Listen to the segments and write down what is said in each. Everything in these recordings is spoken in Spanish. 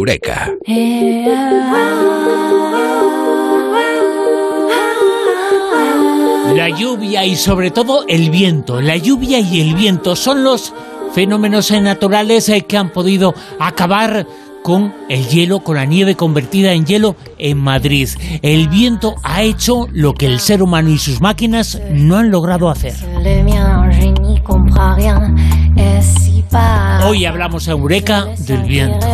Eureka. La lluvia y sobre todo el viento. La lluvia y el viento son los fenómenos naturales eh, que han podido acabar con el hielo, con la nieve convertida en hielo en Madrid. El viento ha hecho lo que el ser humano y sus máquinas no han logrado hacer. Hoy hablamos en Eureka del viento.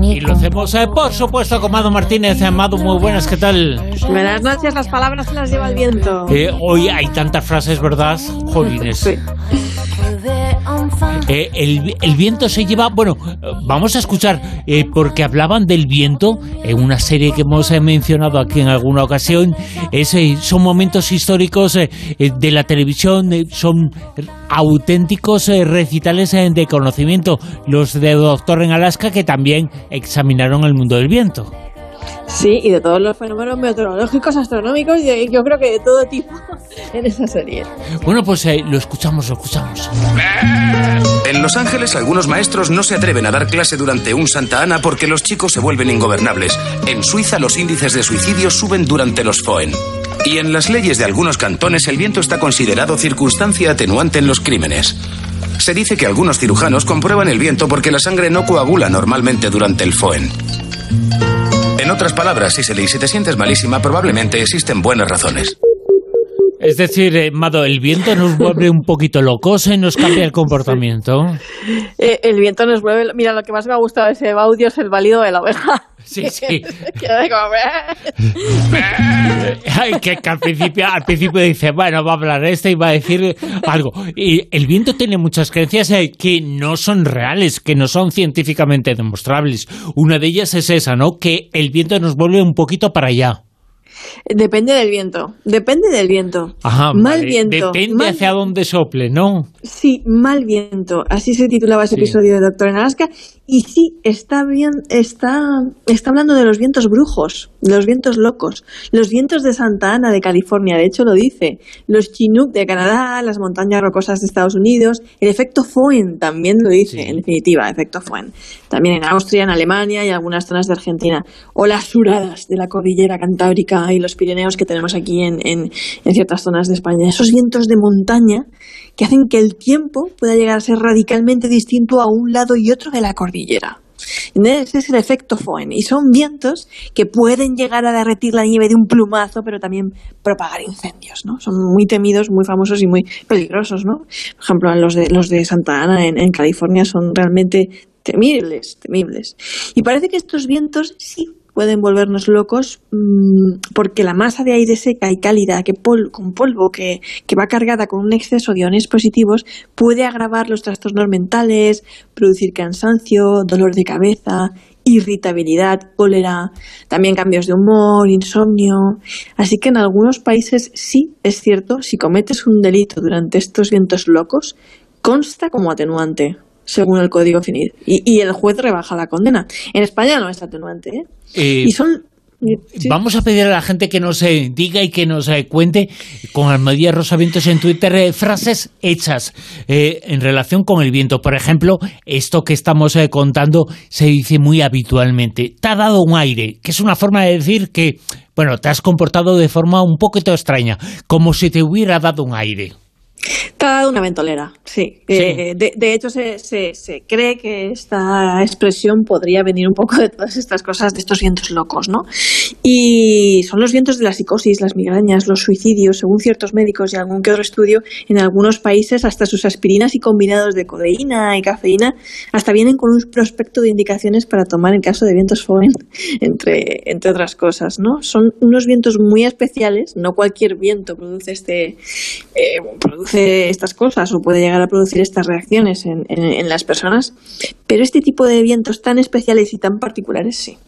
Y lo hacemos, eh, por supuesto, con Mado Martínez. Amado, muy buenas, ¿qué tal? Buenas noches, las palabras se las lleva el viento. Eh, hoy hay tantas frases, ¿verdad? Jolines. Sí. Eh, el, viento se lleva, bueno, vamos a escuchar, eh, porque hablaban del viento en una serie que hemos eh, mencionado aquí en alguna ocasión. Es, eh, son momentos históricos de la televisión, son auténticos recitales de conocimiento. Los de Doctor en Alaska que también examinaron el mundo del viento. Sí, y de todos los fenómenos meteorológicos, astronómicos, y yo creo que de todo tipo en esa serie. Bueno, pues eh, lo escuchamos, lo escuchamos. En Los Ángeles, algunos maestros no se atreven a dar clase durante un Santa Ana porque los chicos se vuelven ingobernables. En Suiza, los índices de suicidio suben durante los FOEN. Y en las leyes de algunos cantones, el viento está considerado circunstancia atenuante en los crímenes. Se dice que algunos cirujanos comprueban el viento porque la sangre no coagula normalmente durante el FOEN. Otras palabras, si se y si te sientes malísima, probablemente existen buenas razones. Es decir, eh, Mado, el viento nos vuelve un poquito locos y nos cambia el comportamiento. Eh, el viento nos vuelve. Mira, lo que más me ha gustado de ese audio es el balido de la oveja. Sí, sí. Ay, que, que al principio al principio dice, bueno, va a hablar este y va a decir algo. Y el viento tiene muchas creencias eh, que no son reales, que no son científicamente demostrables. Una de ellas es esa, ¿no? Que el viento nos vuelve un poquito para allá. Depende del viento. Depende del viento. Ajá, mal vale. viento. Depende mal- hacia dónde sople, ¿no? Sí, mal viento. Así se titulaba ese Sí. episodio de Doctor en Alaska. Y sí, está bien, está, está hablando de los vientos brujos, de los vientos locos, los vientos de Santa Ana de California, de hecho lo dice, los Chinook de Canadá, las montañas rocosas de Estados Unidos, el efecto Foehn también lo dice, Sí. en definitiva, efecto Foehn. También en Austria, en Alemania y algunas zonas de Argentina. O las suradas de la cordillera cantábrica y los Pirineos que tenemos aquí en, en, en ciertas zonas de España. Esos vientos de montaña que hacen que el tiempo pueda llegar a ser radicalmente distinto a un lado y otro de la cordillera. Ese es el efecto Foehn. Y son vientos que pueden llegar a derretir la nieve de un plumazo, pero también propagar incendios, ¿no? Son muy temidos, muy famosos y muy peligrosos, ¿no? Por ejemplo, los de, los de Santa Ana en, en California son realmente temibles, temibles. Y parece que estos vientos sí pueden volvernos locos mmm, porque la masa de aire seca y cálida que con polvo que, que, va cargada con un exceso de iones positivos puede agravar los trastornos mentales, producir cansancio, dolor de cabeza, irritabilidad, cólera, también cambios de humor, insomnio. Así que en algunos países sí es cierto, si cometes un delito durante estos vientos locos, consta como atenuante según el Código Civil. Y, y, el juez rebaja la condena. En España no es atenuante. ¿eh? Eh, y son. ¿sí? Vamos a pedir a la gente que nos eh, diga y que nos eh, cuente con Almadía Rosavientos en Twitter frases hechas en relación con el viento. Por ejemplo, esto que estamos contando se dice muy habitualmente. Te ha dado un aire, que es una forma de decir que, bueno, te has comportado de forma un poquito extraña, como si te hubiera dado un aire. Te ha dado una ventolera, sí. sí. Eh, de, de, hecho, se, se, se, cree que esta expresión podría venir un poco de todas estas cosas, de estos vientos locos, ¿no? Y son los vientos de la psicosis, las migrañas, los suicidios, según ciertos médicos y algún que otro estudio, en algunos países hasta sus aspirinas y combinados de codeína y cafeína hasta vienen con un prospecto de indicaciones para tomar en caso de vientos Foehn, entre, entre otras cosas, ¿no? Son unos vientos muy especiales, no cualquier viento produce este... Eh, produce estas cosas o puede llegar a producir estas reacciones en, en, en, las personas, pero este tipo de vientos tan especiales y tan particulares sí.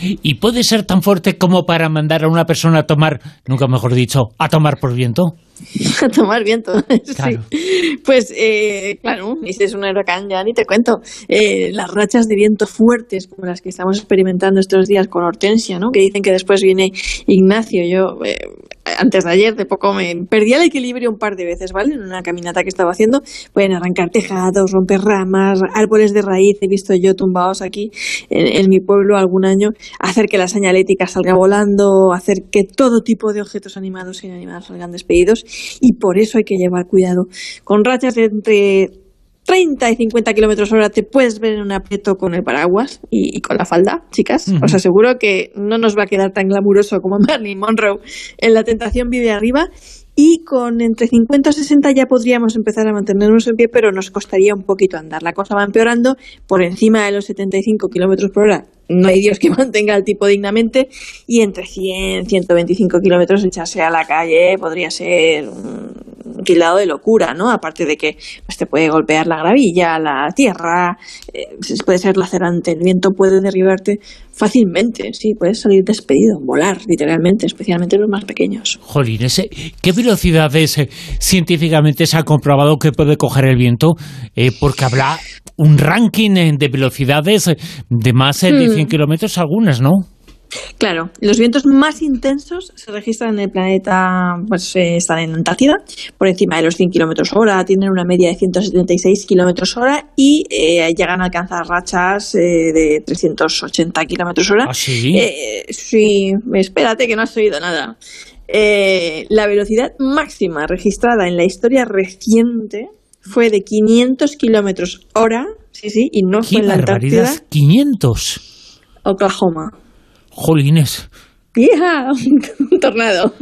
¿Y puede ser tan fuerte como para mandar a una persona a tomar, nunca mejor dicho, a tomar por viento? a tomar viento. Claro. Sí. Pues eh, claro, y si es un huracán ya ni te cuento. Eh, las rachas de viento fuertes como las que estamos experimentando estos días con Hortensia, ¿no? que dicen que después viene Ignacio. Yo eh, antes de ayer, de poco, me perdí el equilibrio un par de veces, ¿vale? En una caminata que estaba haciendo. Pueden arrancar tejados, romper ramas, árboles de raíz, he visto yo tumbados aquí en, mi pueblo algún año, hacer que la señalética salga volando, hacer que todo tipo de objetos animados y inanimados salgan despedidos. Y por eso hay que llevar cuidado. Con rachas de entre 30 y 50 kilómetros hora te puedes ver en un aprieto con el paraguas y, con la falda, chicas. Os aseguro que no nos va a quedar tan glamuroso como Marilyn Monroe en La Tentación Vive Arriba. Y con entre 50 y 60 ya podríamos empezar a mantenernos en pie, pero nos costaría un poquito andar. La cosa va empeorando por encima de los 75 kilómetros por hora. No hay Dios que mantenga el tipo dignamente. Y entre 100 y 125 kilómetros echarse a la calle podría ser un de locura, ¿no? Aparte de que pues, te puede golpear la gravilla, la tierra, eh, puede ser lacerante, el viento puede derribarte fácilmente, sí, puedes salir despedido, volar, literalmente, especialmente los más pequeños. Jolín, ese, ¿qué velocidades eh, científicamente se ha comprobado que puede coger el viento? Eh, porque habrá un ranking de velocidades de más de 100 hmm. kilómetros algunas, ¿no? Claro, los vientos más intensos se registran en el planeta, pues eh, están en Antártida, por encima de los 100 kilómetros hora, tienen una media de 176 kilómetros hora y eh, llegan a alcanzar rachas eh, de 380 kilómetros hora. ¿Ah, sí? sí, espérate que no has oído nada. la velocidad máxima registrada en la historia reciente fue de 500 kilómetros hora, sí, sí, y no fue en la Antártida. 500. Oklahoma. Jolines. ¡Hija! Un tornado.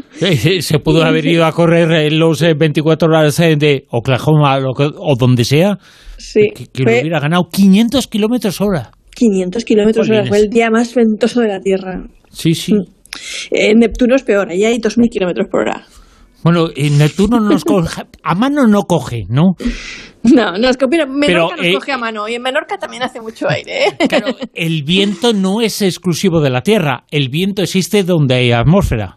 Se pudo haber ido a correr en los 24 eh, horas eh, de Oklahoma o donde sea. Sí. Que, lo hubiera ganado 500 kilómetros hora. 500 kilómetros hora. Fue el día más ventoso de la Tierra. Sí, sí. Mm. En Neptuno es peor. Ahí hay 2.000 kilómetros por hora. Bueno, en Neptuno nos coge, a mano no coge, ¿no? No, no, es que Menorca nos eh, coge a mano y en Menorca también hace mucho aire. ¿eh? Claro, el viento no es exclusivo de la Tierra, el viento existe donde hay atmósfera.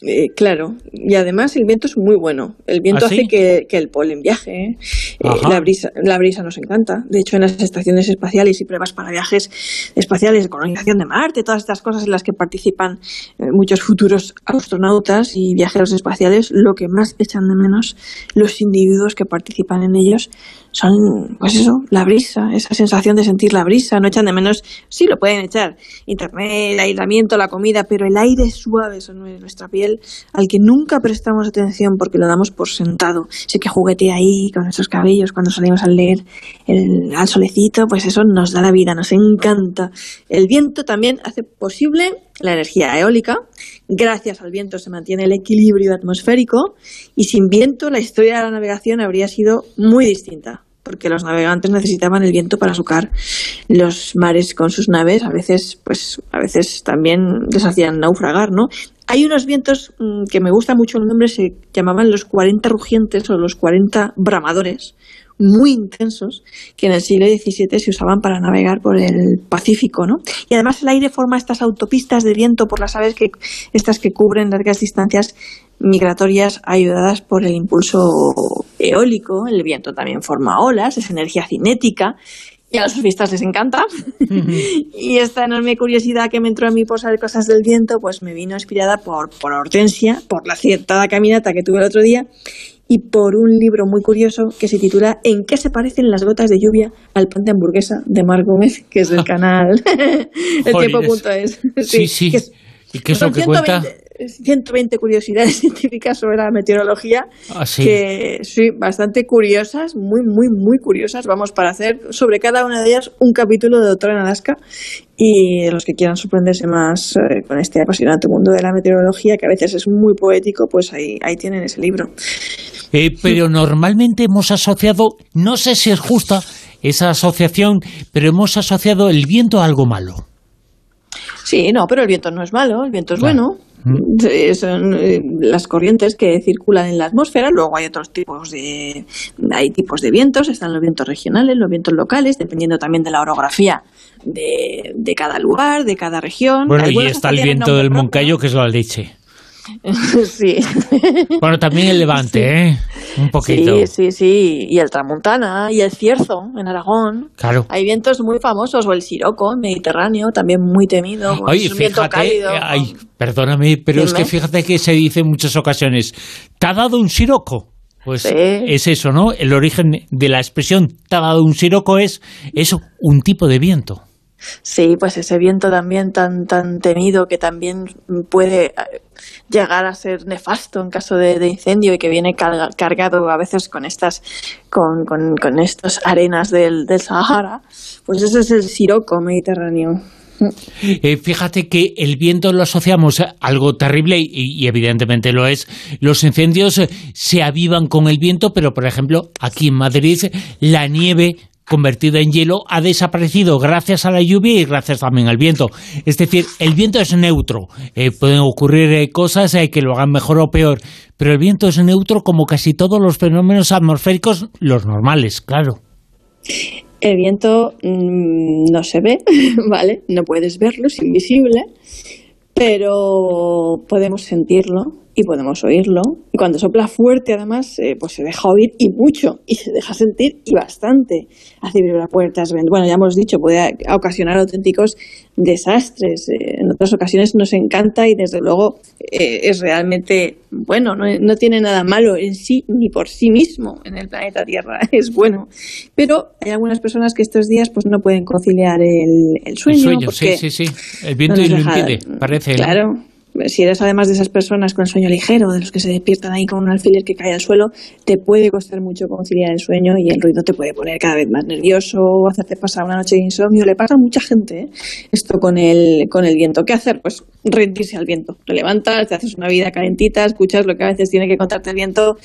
Eh, claro, y además el viento es muy bueno. El viento ¿Ah, hace que, el polen viaje. ¿eh? Eh, la, brisa, la brisa nos encanta. De hecho, en las estaciones espaciales y pruebas para viajes espaciales, de colonización de Marte, todas estas cosas en las que participan muchos futuros astronautas y viajeros espaciales, lo que más echan de menos los individuos que participan en ellos son, pues eso, la brisa, esa sensación de sentir la brisa. No echan de menos, sí lo pueden echar, internet, el aislamiento, la comida, pero el aire suave sobre nuestra piel al que nunca prestamos atención porque lo damos por sentado. Sé que juguetea ahí con esos cabellos cuando salimos a leer el, al solecito, pues eso nos da la vida, nos encanta. El viento también hace posible la energía eólica. Gracias al viento se mantiene el equilibrio atmosférico y sin viento la historia de la navegación habría sido muy distinta porque los navegantes necesitaban el viento para sucar los mares con sus naves, a veces, pues, a veces también les hacían naufragar, ¿no? Hay unos vientos mm, que me gusta mucho el nombre, se llamaban los 40 rugientes o los 40 bramadores, muy intensos, que en el siglo XVII se usaban para navegar por el Pacífico, ¿no? Y además el aire forma estas autopistas de viento por las aves que estas que cubren largas distancias migratorias ayudadas por el impulso eólico. El viento también forma olas, es energía cinética y a los surfistas les encanta. y esta enorme curiosidad que me entró a mí por saber cosas del viento, pues me vino inspirada por, por Hortensia, por la cierta caminata que tuve el otro ddía y por un libro muy curioso que se titula ¿En qué se parecen las gotas de lluvia al pan de hamburguesa? de Mar Gómez, que es del canal El Tiempo.es. Sí, sí. ¿Y qué es lo que cuenta? 120 curiosidades científicas sobre la meteorología ah, que sí, bastante curiosas, muy, muy, muy curiosas. Vamos para hacer sobre cada una de ellas un capítulo de Doctor en Alaska y los que quieran sorprenderse más eh, con este apasionante mundo de la meteorología, que a veces es muy poético, pues ahí, ahí tienen ese libro. Eh, pero normalmente hemos asociado, no sé si es justa esa asociación, pero hemos asociado el viento a algo malo. Sí, no, pero el viento no es malo, el viento es bueno. Son eh, las corrientes que circulan en la atmósfera. Luego hay otros tipos de hay tipos de vientos. Están los vientos regionales, los vientos locales, dependiendo también de la orografía de, de cada lugar, de cada región. Bueno, y está el viento del Moncayo, que es la leche. sí. Bueno, también el Levante, ¿eh? Un poquito. Sí, sí, sí. Y el Tramontana y el Cierzo en Aragón. Claro. Hay vientos muy famosos, o el Siroco, Mediterráneo, también muy temido. Oye, es un viento fíjate, cálido. eh, ay, perdóname, pero es que fíjate que se dice en muchas ocasiones, ¿te ha dado un siroco? Pues Sí. es eso, ¿no? El origen de la expresión ¿te ha dado un siroco? es eso, un tipo de viento. Sí, pues ese viento también tan, tan temido que también puede eh, llegar a ser nefasto en caso de, incendio y que viene carga- cargado a veces con estas, con, con, con estas arenas del, del Sahara, pues ese es el siroco mediterráneo. Eh, fíjate que el viento lo asociamos algo terrible y, y evidentemente lo es. Los incendios eh, se avivan con el viento, pero por ejemplo aquí en Madrid la nieve convertida en hielo ha desaparecido gracias a la lluvia y gracias también al viento. Es decir, el viento es neutro. Eh, pueden ocurrir eh, cosas eh, que lo hagan mejor o peor, pero el viento es neutro como casi todos los fenómenos atmosféricos, los normales, claro. El viento mm, no se ve, ¿vale? No puedes verlo, es invisible, pero podemos sentirlo y podemos oírlo. Y cuando sopla fuerte, además, eh, pues se deja oír y mucho, y se deja sentir y bastante. Hace vibrar puertas, bueno, ya hemos dicho, puede ocasionar auténticos desastres. Eh, en otras ocasiones nos encanta y desde luego eh, es realmente bueno, no, no tiene nada malo en sí ni por sí mismo en el planeta Tierra, es bueno. Pero hay algunas personas que estos días pues no pueden conciliar el, el sueño. el sueño, sí, sí, sí. El viento no les lo impide, parece. Claro. Si eres además de esas personas con sueño ligero, de los que se despiertan ahí con un alfiler que cae al suelo, te puede costar mucho conciliar el sueño y el ruido te puede poner cada vez más nervioso, hacerte pasar una noche de insomnio. Le pasa a mucha gente ¿eh? esto con el, con el viento. ¿Qué hacer? Pues rendirse al viento. Te levantas, te haces una vida calentita, escuchas lo que a veces tiene que contarte el viento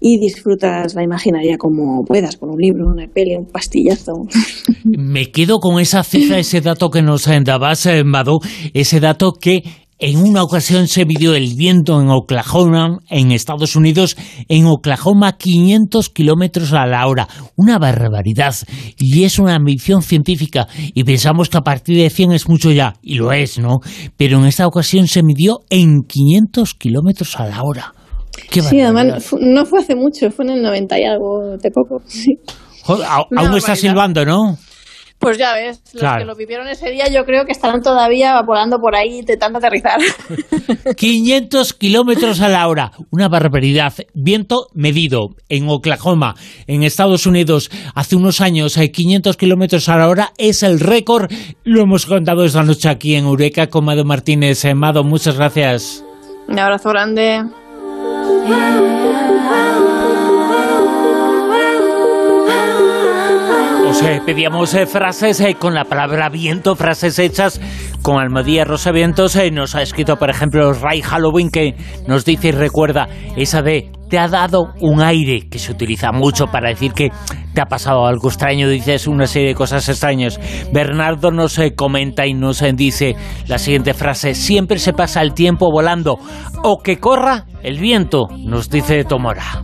y disfrutas la imaginaria como puedas, con un libro, una peli, un pastillazo. Me quedo con esa cifra, ese dato que nos eh, dabas, eh, Mado, ese dato que en una ocasión se midió el viento en Oklahoma, en Estados Unidos, en Oklahoma 500 kilómetros a la hora. Una barbaridad. Y es una medición científica. Y pensamos que a partir de 100 es mucho ya. Y lo es, ¿no? Pero en esta ocasión se midió en 500 kilómetros a la hora. Qué Sí, además no fue hace mucho, fue en el 90 y algo de poco. Sí. Joder, aún está silbando, ¿no? Pues ya ves, los Claro. que lo vivieron ese día yo creo que estarán todavía volando por ahí intentando aterrizar. 500 kilómetros a la hora, una barbaridad. Viento medido en Oklahoma, en Estados Unidos, hace unos años, eh, 500 kilómetros a la hora es el récord. Lo hemos contado esta noche aquí en Eureka con Mado Martínez. Eh, Mado, muchas gracias. Un abrazo grande. Os eh, pedíamos eh, frases eh, con la palabra viento, frases hechas con Almadía Rosa Vientos. nos ha escrito, por ejemplo, Ray Halloween, que nos dice y recuerda esa de te ha dado un aire, que se utiliza mucho para decir que te ha pasado algo extraño, dices una serie de cosas extrañas. Bernardo nos eh, comenta y nos eh, dice la siguiente frase, siempre se pasa el tiempo volando, o que corra el viento, nos dice Tomora.